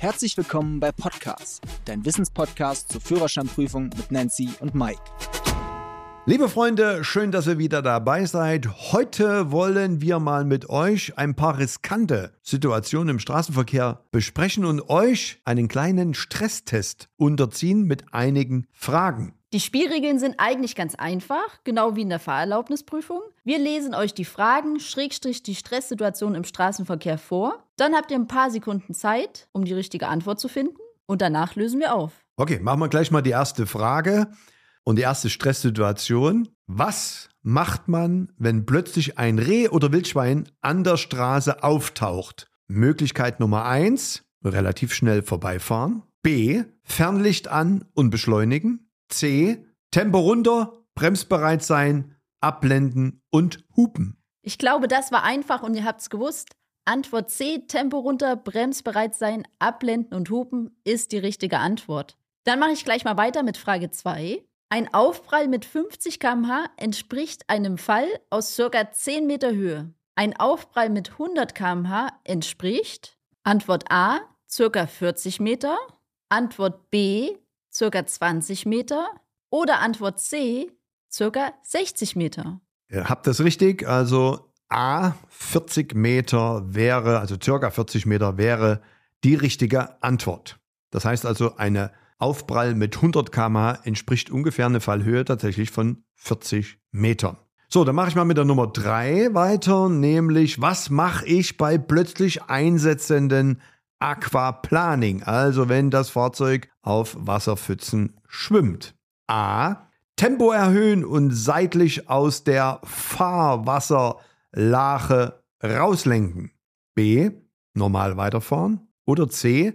Herzlich willkommen bei Podcast, dein Wissenspodcast zur Führerscheinprüfung mit Nancy und Mike. Liebe Freunde, schön, dass ihr wieder dabei seid. Heute wollen wir mal mit euch ein paar riskante Situationen im Straßenverkehr besprechen und euch einen kleinen Stresstest unterziehen mit einigen Fragen. Die Spielregeln sind eigentlich ganz einfach, genau wie in der Fahrerlaubnisprüfung. Wir lesen euch die Fragen, Schrägstrich die Stresssituation im Straßenverkehr vor. Dann habt ihr ein paar Sekunden Zeit, um die richtige Antwort zu finden. Und danach lösen wir auf. Okay, machen wir gleich mal die erste Frage und die erste Stresssituation. Was macht man, wenn plötzlich ein Reh oder Wildschwein an der Straße auftaucht? Möglichkeit Nummer eins: relativ schnell vorbeifahren. B. Fernlicht an und beschleunigen. C. Tempo runter, bremsbereit sein, abblenden und hupen. Ich glaube, das war einfach und ihr habt es gewusst. Antwort C, Tempo runter, bremsbereit sein, abblenden und hupen ist die richtige Antwort. Dann mache ich gleich mal weiter mit Frage 2. Ein Aufprall mit 50 km/h entspricht einem Fall aus ca. 10 Meter Höhe. Ein Aufprall mit 100 km/h entspricht Antwort A, ca. 40 Meter, Antwort B, circa 20 Meter oder Antwort C, circa 60 Meter? Ihr habt das richtig. Also A, 40 Meter wäre, also circa 40 Meter wäre die richtige Antwort. Das heißt also, eine Aufprall mit 100 km entspricht ungefähr eine Fallhöhe tatsächlich von 40 Metern. So, dann mache ich mal mit der Nummer 3 weiter, nämlich was mache ich bei plötzlich einsetzenden Aquaplaning, also wenn das Fahrzeug auf Wasserpfützen schwimmt. A. Tempo erhöhen und seitlich aus der Fahrwasserlache rauslenken. B. Normal weiterfahren. Oder C.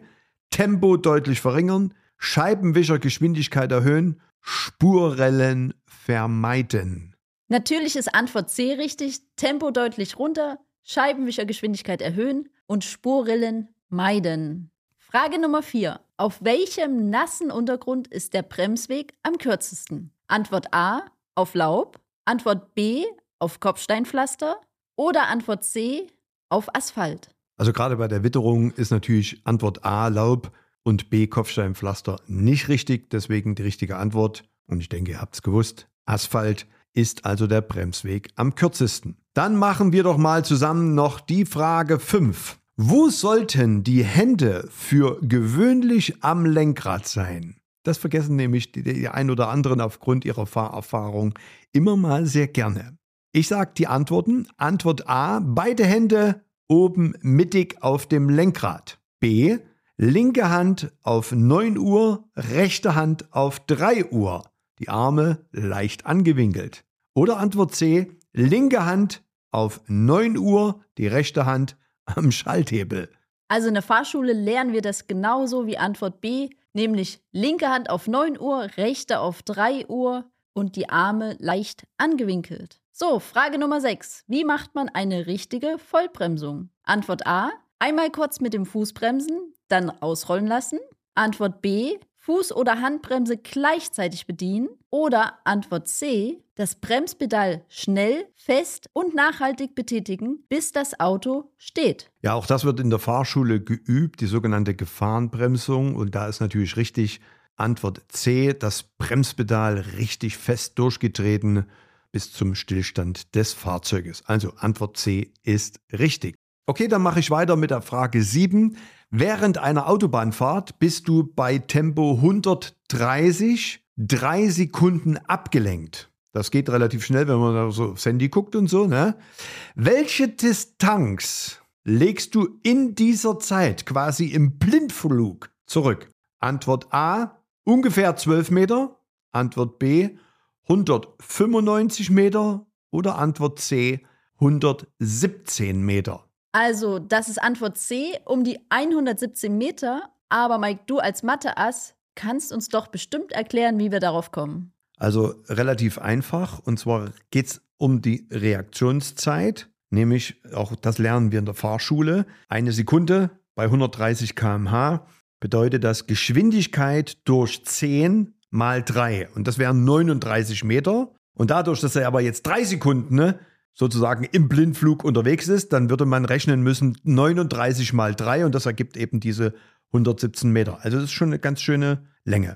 Tempo deutlich verringern, Scheibenwischergeschwindigkeit erhöhen, Spurrellen vermeiden. Natürlich ist Antwort C richtig. Tempo deutlich runter, Scheibenwischergeschwindigkeit erhöhen und Spurrillen meiden. Frage Nummer 4. Auf welchem nassen Untergrund ist der Bremsweg am kürzesten? Antwort A auf Laub, Antwort B auf Kopfsteinpflaster oder Antwort C auf Asphalt? Also gerade bei der Witterung ist natürlich Antwort A Laub und B Kopfsteinpflaster nicht richtig, deswegen die richtige Antwort. Und ich denke, ihr habt es gewusst. Asphalt ist also der Bremsweg am kürzesten. Dann machen wir doch mal zusammen noch die Frage 5. Wo sollten die Hände für gewöhnlich am Lenkrad sein? Das vergessen nämlich die, die ein oder anderen aufgrund ihrer Fahrerfahrung immer mal sehr gerne. Ich sage die Antworten. Antwort A, beide Hände oben mittig auf dem Lenkrad. B, linke Hand auf 9 Uhr, rechte Hand auf 3 Uhr. Die Arme leicht angewinkelt. Oder Antwort C, linke Hand auf 9 Uhr, die rechte Hand am Schalthebel. Also in der Fahrschule lernen wir das genauso wie Antwort B, nämlich linke Hand auf 9 Uhr, rechte auf 3 Uhr und die Arme leicht angewinkelt. So, Frage Nummer 6. Wie macht man eine richtige Vollbremsung? Antwort A. Einmal kurz mit dem Fuß bremsen, dann ausrollen lassen. Antwort B. Fuß- oder Handbremse gleichzeitig bedienen? Oder Antwort C, das Bremspedal schnell, fest und nachhaltig betätigen, bis das Auto steht. Ja, auch das wird in der Fahrschule geübt, die sogenannte Gefahrenbremsung. Und da ist natürlich richtig Antwort C, das Bremspedal richtig fest durchgetreten bis zum Stillstand des Fahrzeuges. Also Antwort C ist richtig. Okay, dann mache ich weiter mit der Frage 7. Während einer Autobahnfahrt bist du bei Tempo 130 drei Sekunden abgelenkt. Das geht relativ schnell, wenn man so aufs Handy guckt und so. Ne? Welche Distanz legst du in dieser Zeit quasi im Blindflug zurück? Antwort A, ungefähr 12 Meter. Antwort B, 195 Meter. Oder Antwort C, 117 Meter. Also, das ist Antwort C, um die 117 Meter. Aber Mike, du als Mathe-Ass kannst uns doch bestimmt erklären, wie wir darauf kommen. Also relativ einfach. Und zwar geht es um die Reaktionszeit. Nämlich, auch das lernen wir in der Fahrschule. Eine Sekunde bei 130 km/h bedeutet das Geschwindigkeit durch 10 mal 3. Und das wären 39 Meter. Und dadurch, dass er aber jetzt drei Sekunden ne, sozusagen im Blindflug unterwegs ist, dann würde man rechnen müssen 39 mal 3 und das ergibt eben diese 117 Meter. Also das ist schon eine ganz schöne Länge.